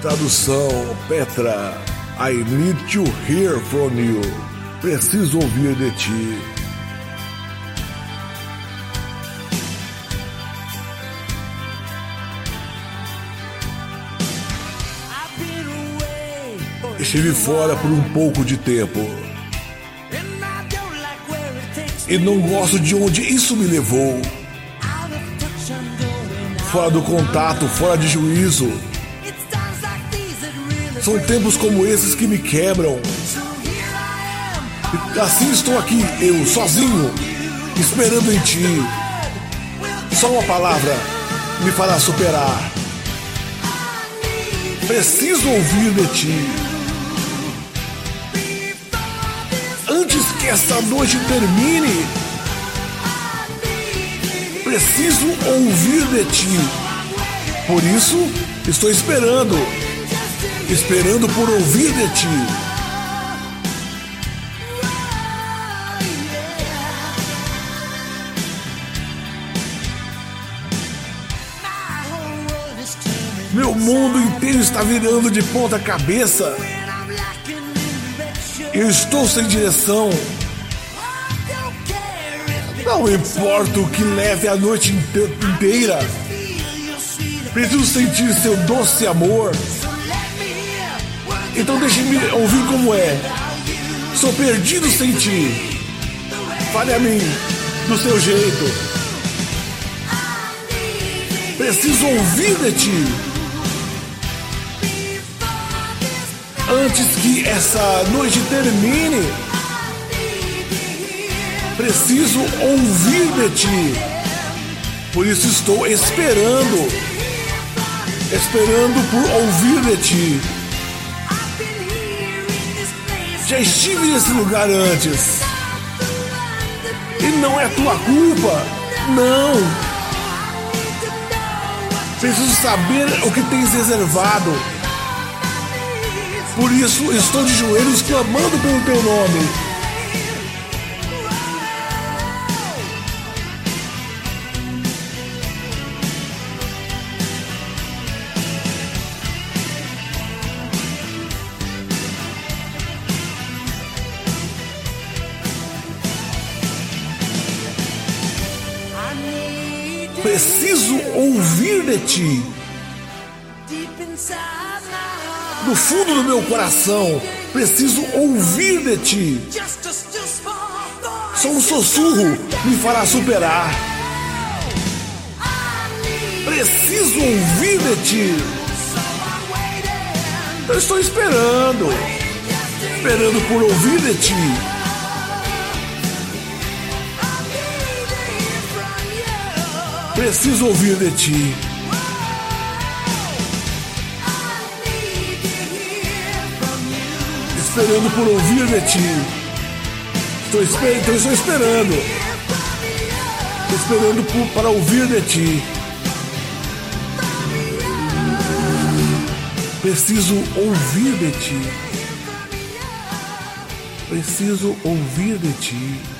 Tradução Petra. I need to hear from you. Preciso ouvir de ti. Estive fora por um pouco de tempo. E não gosto de onde isso me levou. Fora do contato, fora de juízo. São tempos como esses que me quebram. Assim estou aqui, eu, sozinho, esperando em ti. Só uma palavra me fará superar. Preciso ouvir de ti. Antes que essa noite termine, preciso ouvir de ti. Por isso, estou esperando esperando por ouvir de ti. Meu mundo inteiro está virando de ponta cabeça. Eu estou sem direção. Não importa o que leve a noite inteira. Preciso sentir seu doce amor. Então deixe-me ouvir como é. Sou perdido sem ti. Fale a mim do seu jeito. Preciso ouvir de ti. Antes que essa noite termine, preciso ouvir de ti. Por isso estou esperando, esperando por ouvir de ti. Já estive nesse lugar antes. E não é tua culpa. Não. Preciso saber o que tens reservado. Por isso estou de joelhos clamando pelo teu nome. Preciso ouvir de ti. Do fundo do meu coração, preciso ouvir de ti. Só um sussurro me fará superar. Preciso ouvir de ti. Eu estou esperando, esperando por ouvir de ti. Preciso ouvir de ti. Esperando por ouvir de ti. Estou, esper então estou esperando. Estou esperando por, para ouvir de ti. Preciso ouvir de ti. Preciso ouvir de ti.